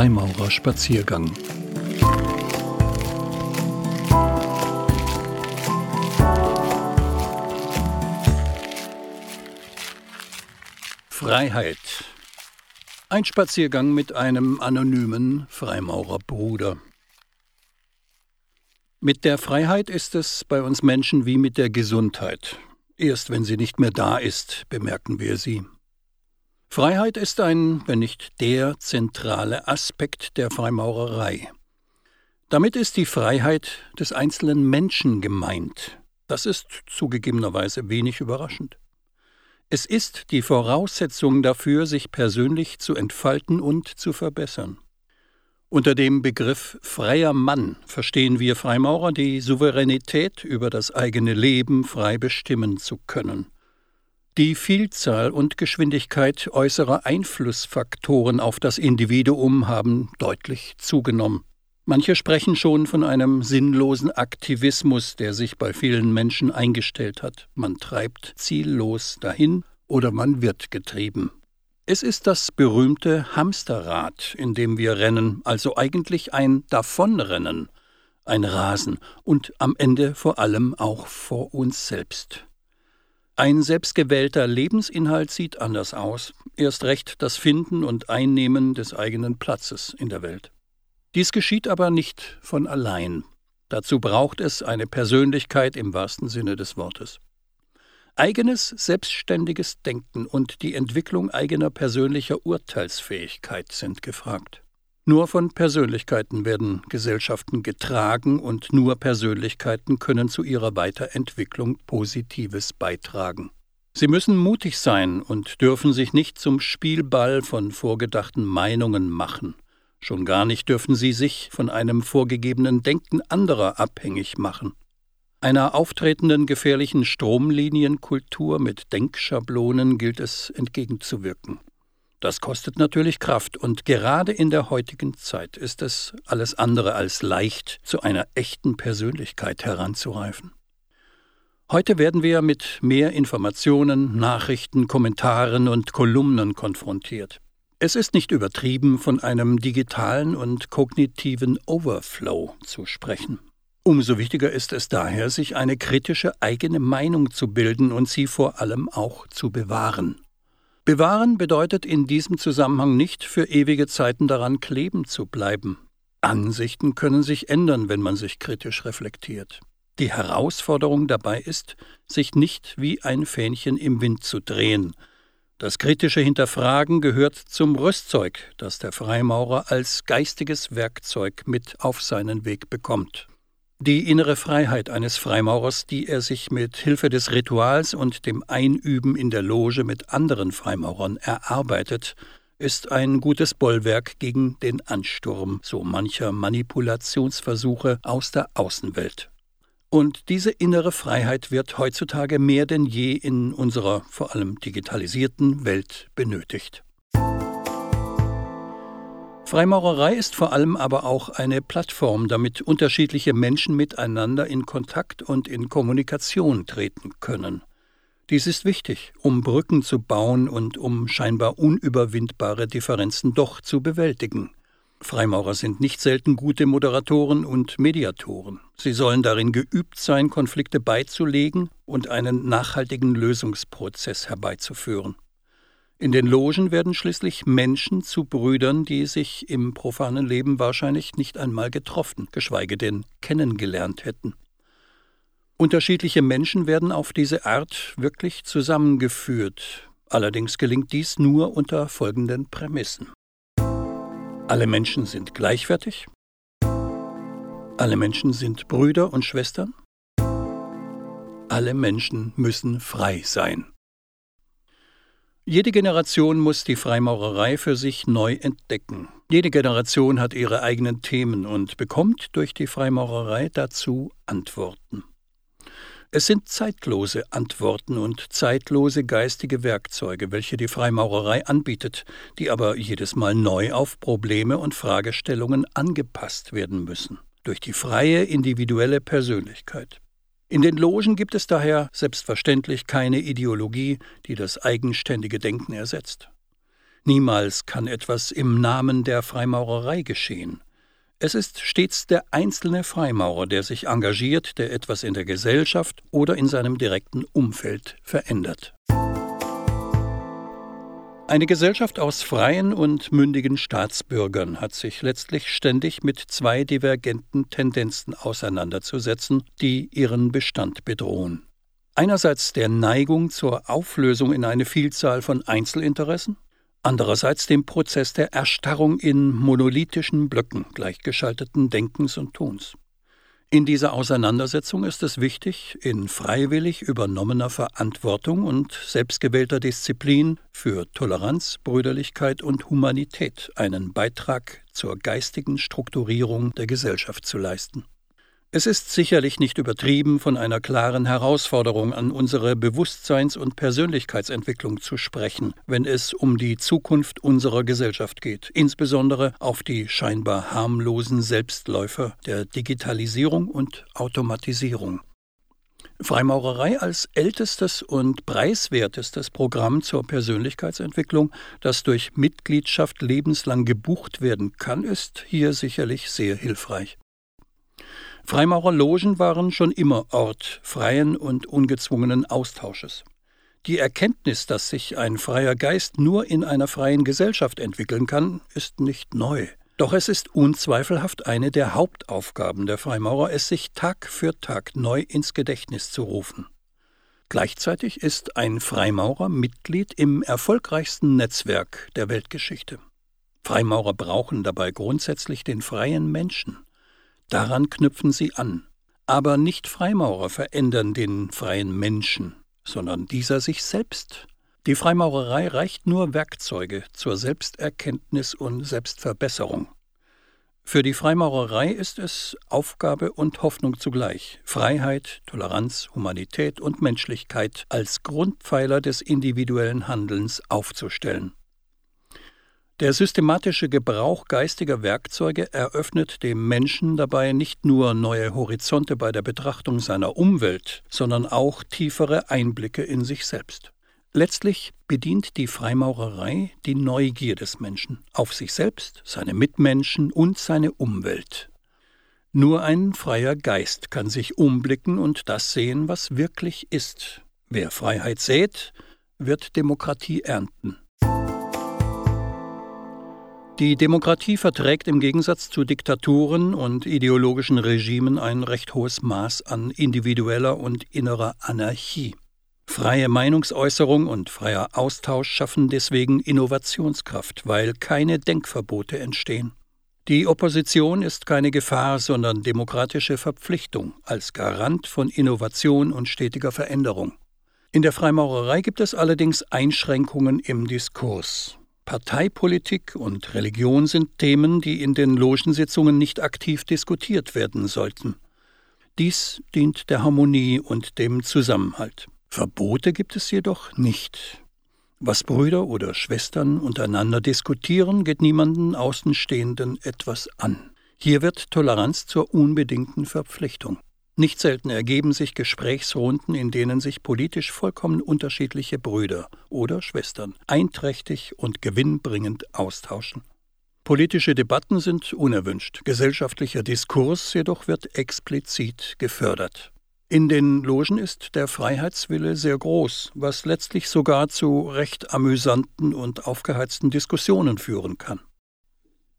Freimaurerspaziergang. Freiheit. Ein Spaziergang mit einem anonymen Freimaurerbruder. Mit der Freiheit ist es bei uns Menschen wie mit der Gesundheit. Erst wenn sie nicht mehr da ist, bemerken wir sie. Freiheit ist ein, wenn nicht der zentrale Aspekt der Freimaurerei. Damit ist die Freiheit des einzelnen Menschen gemeint. Das ist zugegebenerweise wenig überraschend. Es ist die Voraussetzung dafür, sich persönlich zu entfalten und zu verbessern. Unter dem Begriff freier Mann verstehen wir Freimaurer die Souveränität über das eigene Leben frei bestimmen zu können. Die Vielzahl und Geschwindigkeit äußerer Einflussfaktoren auf das Individuum haben deutlich zugenommen. Manche sprechen schon von einem sinnlosen Aktivismus, der sich bei vielen Menschen eingestellt hat. Man treibt ziellos dahin oder man wird getrieben. Es ist das berühmte Hamsterrad, in dem wir rennen, also eigentlich ein Davonrennen, ein Rasen und am Ende vor allem auch vor uns selbst. Ein selbstgewählter Lebensinhalt sieht anders aus, erst recht das Finden und Einnehmen des eigenen Platzes in der Welt. Dies geschieht aber nicht von allein. Dazu braucht es eine Persönlichkeit im wahrsten Sinne des Wortes. Eigenes, selbstständiges Denken und die Entwicklung eigener persönlicher Urteilsfähigkeit sind gefragt. Nur von Persönlichkeiten werden Gesellschaften getragen und nur Persönlichkeiten können zu ihrer Weiterentwicklung Positives beitragen. Sie müssen mutig sein und dürfen sich nicht zum Spielball von vorgedachten Meinungen machen. Schon gar nicht dürfen sie sich von einem vorgegebenen Denken anderer abhängig machen. Einer auftretenden gefährlichen Stromlinienkultur mit Denkschablonen gilt es entgegenzuwirken. Das kostet natürlich Kraft, und gerade in der heutigen Zeit ist es alles andere als leicht, zu einer echten Persönlichkeit heranzureifen. Heute werden wir mit mehr Informationen, Nachrichten, Kommentaren und Kolumnen konfrontiert. Es ist nicht übertrieben, von einem digitalen und kognitiven Overflow zu sprechen. Umso wichtiger ist es daher, sich eine kritische eigene Meinung zu bilden und sie vor allem auch zu bewahren. Bewahren bedeutet in diesem Zusammenhang nicht für ewige Zeiten daran kleben zu bleiben. Ansichten können sich ändern, wenn man sich kritisch reflektiert. Die Herausforderung dabei ist, sich nicht wie ein Fähnchen im Wind zu drehen. Das kritische Hinterfragen gehört zum Rüstzeug, das der Freimaurer als geistiges Werkzeug mit auf seinen Weg bekommt. Die innere Freiheit eines Freimaurers, die er sich mit Hilfe des Rituals und dem Einüben in der Loge mit anderen Freimaurern erarbeitet, ist ein gutes Bollwerk gegen den Ansturm so mancher Manipulationsversuche aus der Außenwelt. Und diese innere Freiheit wird heutzutage mehr denn je in unserer vor allem digitalisierten Welt benötigt. Freimaurerei ist vor allem aber auch eine Plattform, damit unterschiedliche Menschen miteinander in Kontakt und in Kommunikation treten können. Dies ist wichtig, um Brücken zu bauen und um scheinbar unüberwindbare Differenzen doch zu bewältigen. Freimaurer sind nicht selten gute Moderatoren und Mediatoren. Sie sollen darin geübt sein, Konflikte beizulegen und einen nachhaltigen Lösungsprozess herbeizuführen. In den Logen werden schließlich Menschen zu Brüdern, die sich im profanen Leben wahrscheinlich nicht einmal getroffen, geschweige denn kennengelernt hätten. Unterschiedliche Menschen werden auf diese Art wirklich zusammengeführt, allerdings gelingt dies nur unter folgenden Prämissen. Alle Menschen sind gleichwertig, alle Menschen sind Brüder und Schwestern, alle Menschen müssen frei sein. Jede Generation muss die Freimaurerei für sich neu entdecken. Jede Generation hat ihre eigenen Themen und bekommt durch die Freimaurerei dazu Antworten. Es sind zeitlose Antworten und zeitlose geistige Werkzeuge, welche die Freimaurerei anbietet, die aber jedes Mal neu auf Probleme und Fragestellungen angepasst werden müssen, durch die freie individuelle Persönlichkeit. In den Logen gibt es daher selbstverständlich keine Ideologie, die das eigenständige Denken ersetzt. Niemals kann etwas im Namen der Freimaurerei geschehen. Es ist stets der einzelne Freimaurer, der sich engagiert, der etwas in der Gesellschaft oder in seinem direkten Umfeld verändert. Eine Gesellschaft aus freien und mündigen Staatsbürgern hat sich letztlich ständig mit zwei divergenten Tendenzen auseinanderzusetzen, die ihren Bestand bedrohen. Einerseits der Neigung zur Auflösung in eine Vielzahl von Einzelinteressen, andererseits dem Prozess der Erstarrung in monolithischen Blöcken gleichgeschalteten Denkens und Tons. In dieser Auseinandersetzung ist es wichtig, in freiwillig übernommener Verantwortung und selbstgewählter Disziplin für Toleranz, Brüderlichkeit und Humanität einen Beitrag zur geistigen Strukturierung der Gesellschaft zu leisten. Es ist sicherlich nicht übertrieben, von einer klaren Herausforderung an unsere Bewusstseins- und Persönlichkeitsentwicklung zu sprechen, wenn es um die Zukunft unserer Gesellschaft geht, insbesondere auf die scheinbar harmlosen Selbstläufer der Digitalisierung und Automatisierung. Freimaurerei als ältestes und preiswertestes Programm zur Persönlichkeitsentwicklung, das durch Mitgliedschaft lebenslang gebucht werden kann, ist hier sicherlich sehr hilfreich. Freimaurerlogen waren schon immer Ort freien und ungezwungenen Austausches. Die Erkenntnis, dass sich ein freier Geist nur in einer freien Gesellschaft entwickeln kann, ist nicht neu. Doch es ist unzweifelhaft eine der Hauptaufgaben der Freimaurer, es sich Tag für Tag neu ins Gedächtnis zu rufen. Gleichzeitig ist ein Freimaurer Mitglied im erfolgreichsten Netzwerk der Weltgeschichte. Freimaurer brauchen dabei grundsätzlich den freien Menschen. Daran knüpfen sie an. Aber nicht Freimaurer verändern den freien Menschen, sondern dieser sich selbst. Die Freimaurerei reicht nur Werkzeuge zur Selbsterkenntnis und Selbstverbesserung. Für die Freimaurerei ist es Aufgabe und Hoffnung zugleich, Freiheit, Toleranz, Humanität und Menschlichkeit als Grundpfeiler des individuellen Handelns aufzustellen. Der systematische Gebrauch geistiger Werkzeuge eröffnet dem Menschen dabei nicht nur neue Horizonte bei der Betrachtung seiner Umwelt, sondern auch tiefere Einblicke in sich selbst. Letztlich bedient die Freimaurerei die Neugier des Menschen auf sich selbst, seine Mitmenschen und seine Umwelt. Nur ein freier Geist kann sich umblicken und das sehen, was wirklich ist. Wer Freiheit sät, wird Demokratie ernten. Die Demokratie verträgt im Gegensatz zu Diktaturen und ideologischen Regimen ein recht hohes Maß an individueller und innerer Anarchie. Freie Meinungsäußerung und freier Austausch schaffen deswegen Innovationskraft, weil keine Denkverbote entstehen. Die Opposition ist keine Gefahr, sondern demokratische Verpflichtung als Garant von Innovation und stetiger Veränderung. In der Freimaurerei gibt es allerdings Einschränkungen im Diskurs. Parteipolitik und Religion sind Themen, die in den Logensitzungen nicht aktiv diskutiert werden sollten. Dies dient der Harmonie und dem Zusammenhalt. Verbote gibt es jedoch nicht. Was Brüder oder Schwestern untereinander diskutieren, geht niemanden Außenstehenden etwas an. Hier wird Toleranz zur unbedingten Verpflichtung. Nicht selten ergeben sich Gesprächsrunden, in denen sich politisch vollkommen unterschiedliche Brüder oder Schwestern einträchtig und gewinnbringend austauschen. Politische Debatten sind unerwünscht, gesellschaftlicher Diskurs jedoch wird explizit gefördert. In den Logen ist der Freiheitswille sehr groß, was letztlich sogar zu recht amüsanten und aufgeheizten Diskussionen führen kann.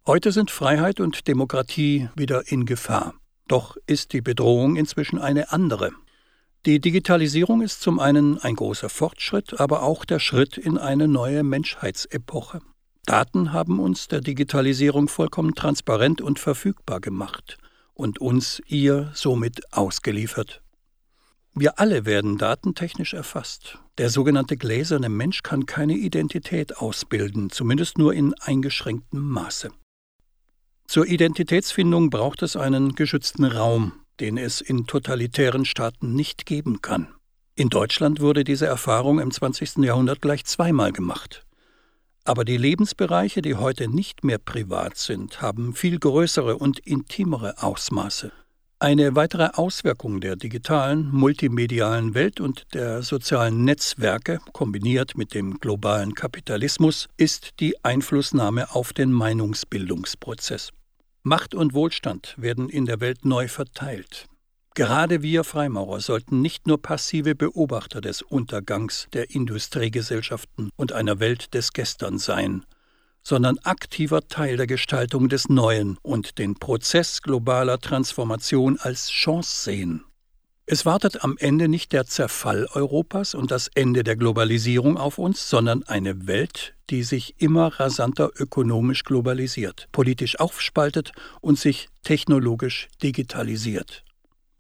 Heute sind Freiheit und Demokratie wieder in Gefahr. Doch ist die Bedrohung inzwischen eine andere. Die Digitalisierung ist zum einen ein großer Fortschritt, aber auch der Schritt in eine neue Menschheitsepoche. Daten haben uns der Digitalisierung vollkommen transparent und verfügbar gemacht und uns ihr somit ausgeliefert. Wir alle werden datentechnisch erfasst. Der sogenannte gläserne Mensch kann keine Identität ausbilden, zumindest nur in eingeschränktem Maße. Zur Identitätsfindung braucht es einen geschützten Raum, den es in totalitären Staaten nicht geben kann. In Deutschland wurde diese Erfahrung im 20. Jahrhundert gleich zweimal gemacht. Aber die Lebensbereiche, die heute nicht mehr privat sind, haben viel größere und intimere Ausmaße. Eine weitere Auswirkung der digitalen, multimedialen Welt und der sozialen Netzwerke, kombiniert mit dem globalen Kapitalismus, ist die Einflussnahme auf den Meinungsbildungsprozess. Macht und Wohlstand werden in der Welt neu verteilt. Gerade wir Freimaurer sollten nicht nur passive Beobachter des Untergangs der Industriegesellschaften und einer Welt des Gestern sein, sondern aktiver Teil der Gestaltung des Neuen und den Prozess globaler Transformation als Chance sehen. Es wartet am Ende nicht der Zerfall Europas und das Ende der Globalisierung auf uns, sondern eine Welt, die sich immer rasanter ökonomisch globalisiert, politisch aufspaltet und sich technologisch digitalisiert.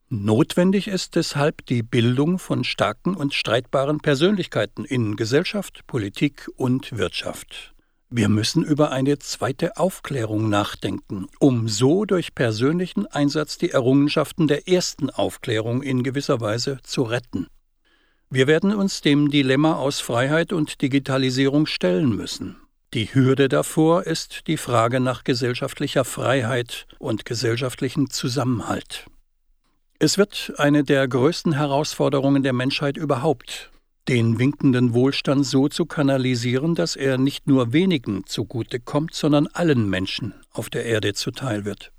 Notwendig ist deshalb die Bildung von starken und streitbaren Persönlichkeiten in Gesellschaft, Politik und Wirtschaft. Wir müssen über eine zweite Aufklärung nachdenken, um so durch persönlichen Einsatz die Errungenschaften der ersten Aufklärung in gewisser Weise zu retten. Wir werden uns dem Dilemma aus Freiheit und Digitalisierung stellen müssen. Die Hürde davor ist die Frage nach gesellschaftlicher Freiheit und gesellschaftlichen Zusammenhalt. Es wird eine der größten Herausforderungen der Menschheit überhaupt, den winkenden Wohlstand so zu kanalisieren, dass er nicht nur wenigen zugute kommt, sondern allen Menschen auf der Erde zuteil wird.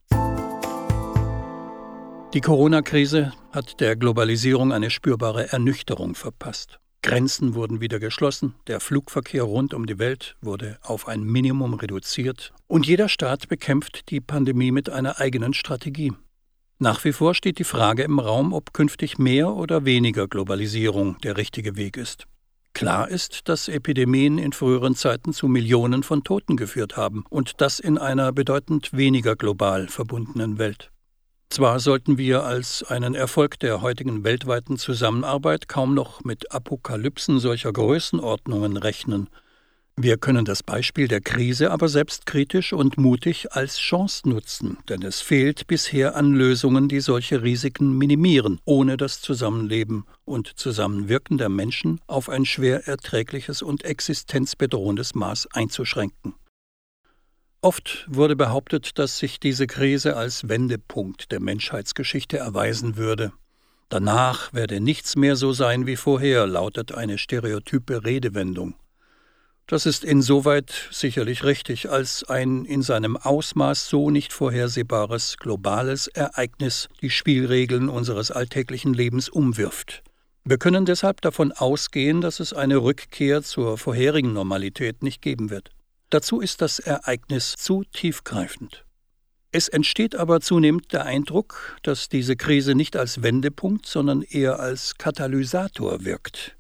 Die Corona-Krise hat der Globalisierung eine spürbare Ernüchterung verpasst. Grenzen wurden wieder geschlossen, der Flugverkehr rund um die Welt wurde auf ein Minimum reduziert und jeder Staat bekämpft die Pandemie mit einer eigenen Strategie. Nach wie vor steht die Frage im Raum, ob künftig mehr oder weniger Globalisierung der richtige Weg ist. Klar ist, dass Epidemien in früheren Zeiten zu Millionen von Toten geführt haben und das in einer bedeutend weniger global verbundenen Welt. Zwar sollten wir als einen Erfolg der heutigen weltweiten Zusammenarbeit kaum noch mit Apokalypsen solcher Größenordnungen rechnen, wir können das Beispiel der Krise aber selbstkritisch und mutig als Chance nutzen, denn es fehlt bisher an Lösungen, die solche Risiken minimieren, ohne das Zusammenleben und Zusammenwirken der Menschen auf ein schwer erträgliches und existenzbedrohendes Maß einzuschränken. Oft wurde behauptet, dass sich diese Krise als Wendepunkt der Menschheitsgeschichte erweisen würde. Danach werde nichts mehr so sein wie vorher, lautet eine stereotype Redewendung. Das ist insoweit sicherlich richtig, als ein in seinem Ausmaß so nicht vorhersehbares globales Ereignis die Spielregeln unseres alltäglichen Lebens umwirft. Wir können deshalb davon ausgehen, dass es eine Rückkehr zur vorherigen Normalität nicht geben wird. Dazu ist das Ereignis zu tiefgreifend. Es entsteht aber zunehmend der Eindruck, dass diese Krise nicht als Wendepunkt, sondern eher als Katalysator wirkt.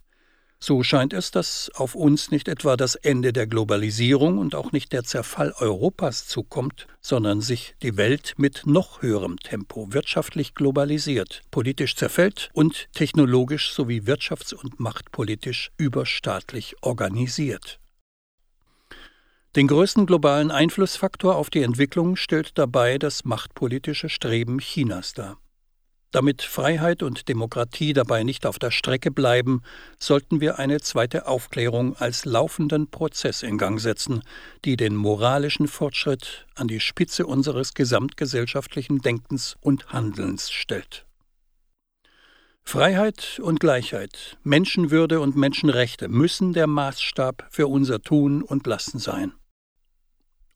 So scheint es, dass auf uns nicht etwa das Ende der Globalisierung und auch nicht der Zerfall Europas zukommt, sondern sich die Welt mit noch höherem Tempo wirtschaftlich globalisiert, politisch zerfällt und technologisch sowie wirtschafts- und machtpolitisch überstaatlich organisiert. Den größten globalen Einflussfaktor auf die Entwicklung stellt dabei das machtpolitische Streben Chinas dar. Damit Freiheit und Demokratie dabei nicht auf der Strecke bleiben, sollten wir eine zweite Aufklärung als laufenden Prozess in Gang setzen, die den moralischen Fortschritt an die Spitze unseres gesamtgesellschaftlichen Denkens und Handelns stellt. Freiheit und Gleichheit, Menschenwürde und Menschenrechte müssen der Maßstab für unser Tun und Lassen sein.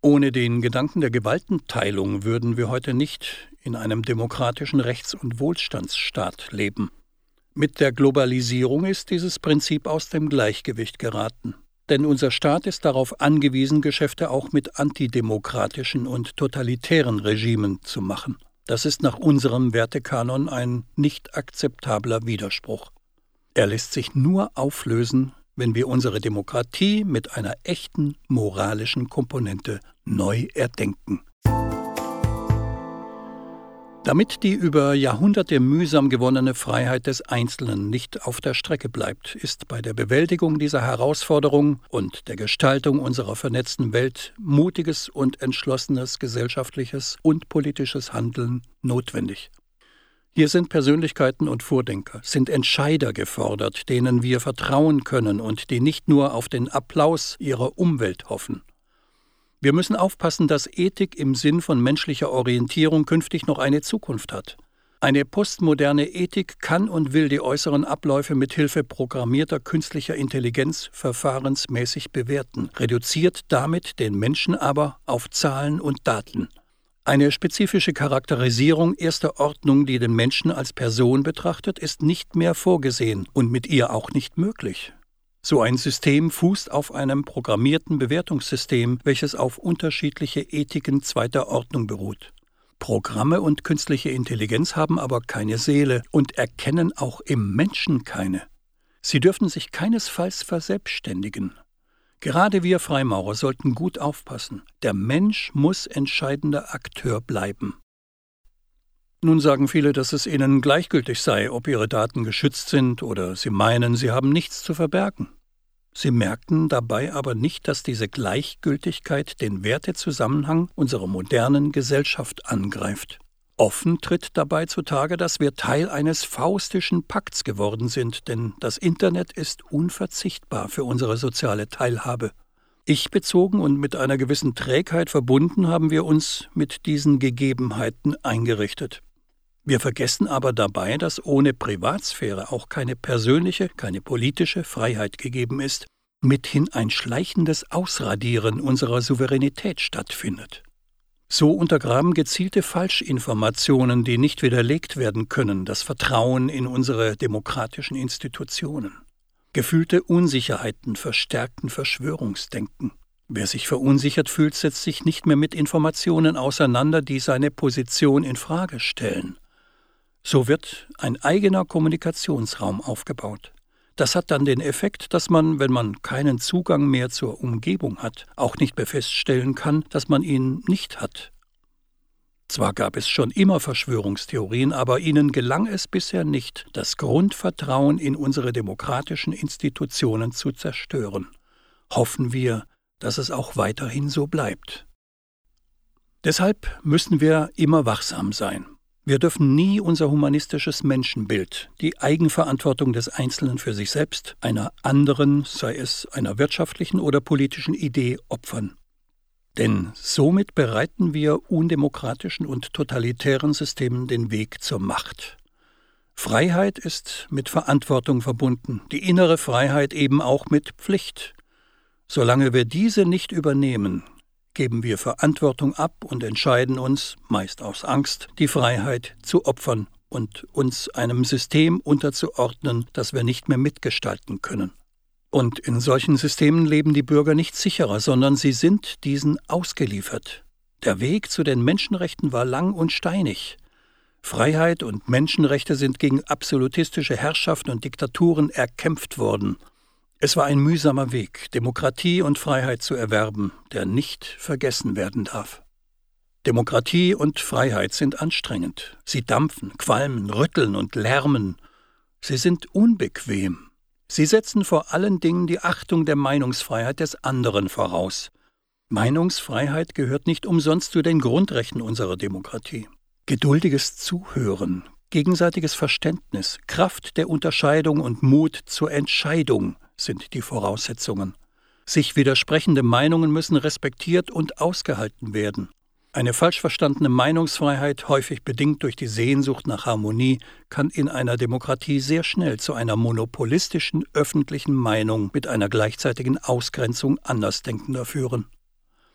Ohne den Gedanken der Gewaltenteilung würden wir heute nicht in einem demokratischen Rechts- und Wohlstandsstaat leben. Mit der Globalisierung ist dieses Prinzip aus dem Gleichgewicht geraten. Denn unser Staat ist darauf angewiesen, Geschäfte auch mit antidemokratischen und totalitären Regimen zu machen. Das ist nach unserem Wertekanon ein nicht akzeptabler Widerspruch. Er lässt sich nur auflösen, wenn wir unsere Demokratie mit einer echten moralischen Komponente neu erdenken. Damit die über Jahrhunderte mühsam gewonnene Freiheit des Einzelnen nicht auf der Strecke bleibt, ist bei der Bewältigung dieser Herausforderung und der Gestaltung unserer vernetzten Welt mutiges und entschlossenes gesellschaftliches und politisches Handeln notwendig. Hier sind Persönlichkeiten und Vordenker, sind Entscheider gefordert, denen wir vertrauen können und die nicht nur auf den Applaus ihrer Umwelt hoffen. Wir müssen aufpassen, dass Ethik im Sinn von menschlicher Orientierung künftig noch eine Zukunft hat. Eine postmoderne Ethik kann und will die äußeren Abläufe mit Hilfe programmierter künstlicher Intelligenz verfahrensmäßig bewerten, reduziert damit den Menschen aber auf Zahlen und Daten. Eine spezifische Charakterisierung erster Ordnung, die den Menschen als Person betrachtet, ist nicht mehr vorgesehen und mit ihr auch nicht möglich. So ein System fußt auf einem programmierten Bewertungssystem, welches auf unterschiedliche Ethiken zweiter Ordnung beruht. Programme und künstliche Intelligenz haben aber keine Seele und erkennen auch im Menschen keine. Sie dürfen sich keinesfalls verselbstständigen. Gerade wir Freimaurer sollten gut aufpassen. Der Mensch muss entscheidender Akteur bleiben. Nun sagen viele, dass es ihnen gleichgültig sei, ob ihre Daten geschützt sind oder sie meinen, sie haben nichts zu verbergen. Sie merken dabei aber nicht, dass diese Gleichgültigkeit den Wertezusammenhang unserer modernen Gesellschaft angreift. Offen tritt dabei zutage, dass wir Teil eines faustischen Pakts geworden sind, denn das Internet ist unverzichtbar für unsere soziale Teilhabe. Ich bezogen und mit einer gewissen Trägheit verbunden haben wir uns mit diesen Gegebenheiten eingerichtet. Wir vergessen aber dabei, dass ohne Privatsphäre auch keine persönliche, keine politische Freiheit gegeben ist, mithin ein schleichendes Ausradieren unserer Souveränität stattfindet. So untergraben gezielte Falschinformationen, die nicht widerlegt werden können, das Vertrauen in unsere demokratischen Institutionen. Gefühlte Unsicherheiten verstärkten Verschwörungsdenken. Wer sich verunsichert fühlt, setzt sich nicht mehr mit Informationen auseinander, die seine Position in Frage stellen. So wird ein eigener Kommunikationsraum aufgebaut. Das hat dann den Effekt, dass man, wenn man keinen Zugang mehr zur Umgebung hat, auch nicht mehr feststellen kann, dass man ihn nicht hat. Zwar gab es schon immer Verschwörungstheorien, aber ihnen gelang es bisher nicht, das Grundvertrauen in unsere demokratischen Institutionen zu zerstören. Hoffen wir, dass es auch weiterhin so bleibt. Deshalb müssen wir immer wachsam sein. Wir dürfen nie unser humanistisches Menschenbild, die Eigenverantwortung des Einzelnen für sich selbst, einer anderen, sei es einer wirtschaftlichen oder politischen Idee, opfern. Denn somit bereiten wir undemokratischen und totalitären Systemen den Weg zur Macht. Freiheit ist mit Verantwortung verbunden, die innere Freiheit eben auch mit Pflicht. Solange wir diese nicht übernehmen, geben wir Verantwortung ab und entscheiden uns, meist aus Angst, die Freiheit zu opfern und uns einem System unterzuordnen, das wir nicht mehr mitgestalten können. Und in solchen Systemen leben die Bürger nicht sicherer, sondern sie sind diesen ausgeliefert. Der Weg zu den Menschenrechten war lang und steinig. Freiheit und Menschenrechte sind gegen absolutistische Herrschaften und Diktaturen erkämpft worden. Es war ein mühsamer Weg, Demokratie und Freiheit zu erwerben, der nicht vergessen werden darf. Demokratie und Freiheit sind anstrengend. Sie dampfen, qualmen, rütteln und lärmen. Sie sind unbequem. Sie setzen vor allen Dingen die Achtung der Meinungsfreiheit des anderen voraus. Meinungsfreiheit gehört nicht umsonst zu den Grundrechten unserer Demokratie. Geduldiges Zuhören, gegenseitiges Verständnis, Kraft der Unterscheidung und Mut zur Entscheidung sind die Voraussetzungen. Sich widersprechende Meinungen müssen respektiert und ausgehalten werden. Eine falsch verstandene Meinungsfreiheit, häufig bedingt durch die Sehnsucht nach Harmonie, kann in einer Demokratie sehr schnell zu einer monopolistischen öffentlichen Meinung mit einer gleichzeitigen Ausgrenzung Andersdenkender führen.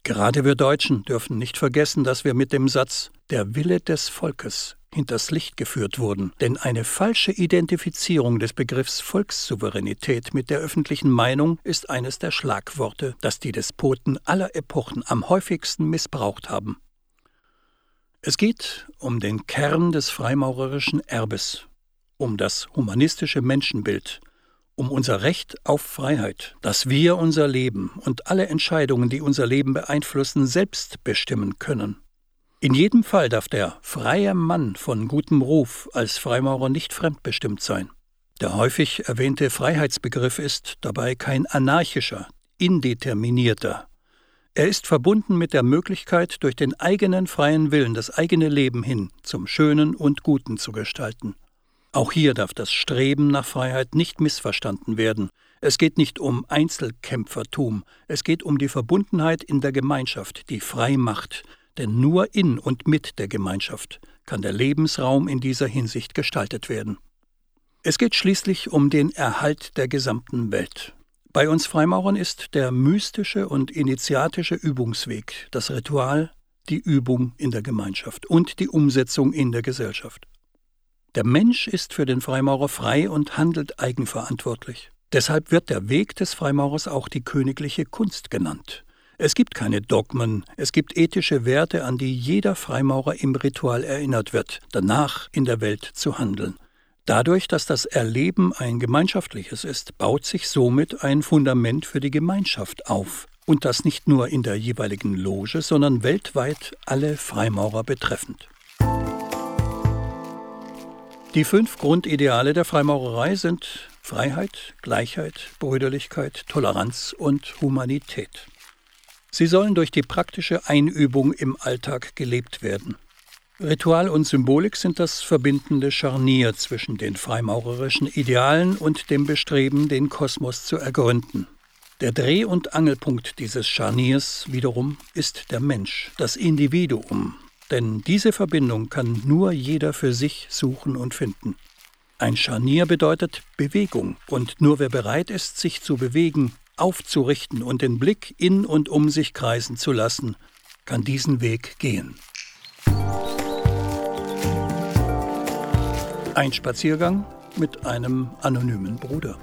Gerade wir Deutschen dürfen nicht vergessen, dass wir mit dem Satz Der Wille des Volkes hinters Licht geführt wurden, denn eine falsche Identifizierung des Begriffs Volkssouveränität mit der öffentlichen Meinung ist eines der Schlagworte, das die Despoten aller Epochen am häufigsten missbraucht haben. Es geht um den Kern des freimaurerischen Erbes, um das humanistische Menschenbild, um unser Recht auf Freiheit, dass wir unser Leben und alle Entscheidungen, die unser Leben beeinflussen, selbst bestimmen können. In jedem Fall darf der freie Mann von gutem Ruf als Freimaurer nicht fremdbestimmt sein. Der häufig erwähnte Freiheitsbegriff ist dabei kein anarchischer, indeterminierter. Er ist verbunden mit der Möglichkeit, durch den eigenen freien Willen das eigene Leben hin zum Schönen und Guten zu gestalten. Auch hier darf das Streben nach Freiheit nicht missverstanden werden. Es geht nicht um Einzelkämpfertum, es geht um die Verbundenheit in der Gemeinschaft, die frei macht, denn nur in und mit der Gemeinschaft kann der Lebensraum in dieser Hinsicht gestaltet werden. Es geht schließlich um den Erhalt der gesamten Welt. Bei uns Freimaurern ist der mystische und initiatische Übungsweg, das Ritual, die Übung in der Gemeinschaft und die Umsetzung in der Gesellschaft. Der Mensch ist für den Freimaurer frei und handelt eigenverantwortlich. Deshalb wird der Weg des Freimaurers auch die königliche Kunst genannt. Es gibt keine Dogmen, es gibt ethische Werte, an die jeder Freimaurer im Ritual erinnert wird, danach in der Welt zu handeln. Dadurch, dass das Erleben ein gemeinschaftliches ist, baut sich somit ein Fundament für die Gemeinschaft auf, und das nicht nur in der jeweiligen Loge, sondern weltweit alle Freimaurer betreffend. Die fünf Grundideale der Freimaurerei sind Freiheit, Gleichheit, Brüderlichkeit, Toleranz und Humanität. Sie sollen durch die praktische Einübung im Alltag gelebt werden. Ritual und Symbolik sind das verbindende Scharnier zwischen den freimaurerischen Idealen und dem Bestreben, den Kosmos zu ergründen. Der Dreh- und Angelpunkt dieses Scharniers wiederum ist der Mensch, das Individuum, denn diese Verbindung kann nur jeder für sich suchen und finden. Ein Scharnier bedeutet Bewegung, und nur wer bereit ist, sich zu bewegen, aufzurichten und den Blick in und um sich kreisen zu lassen, kann diesen Weg gehen. Ein Spaziergang mit einem anonymen Bruder.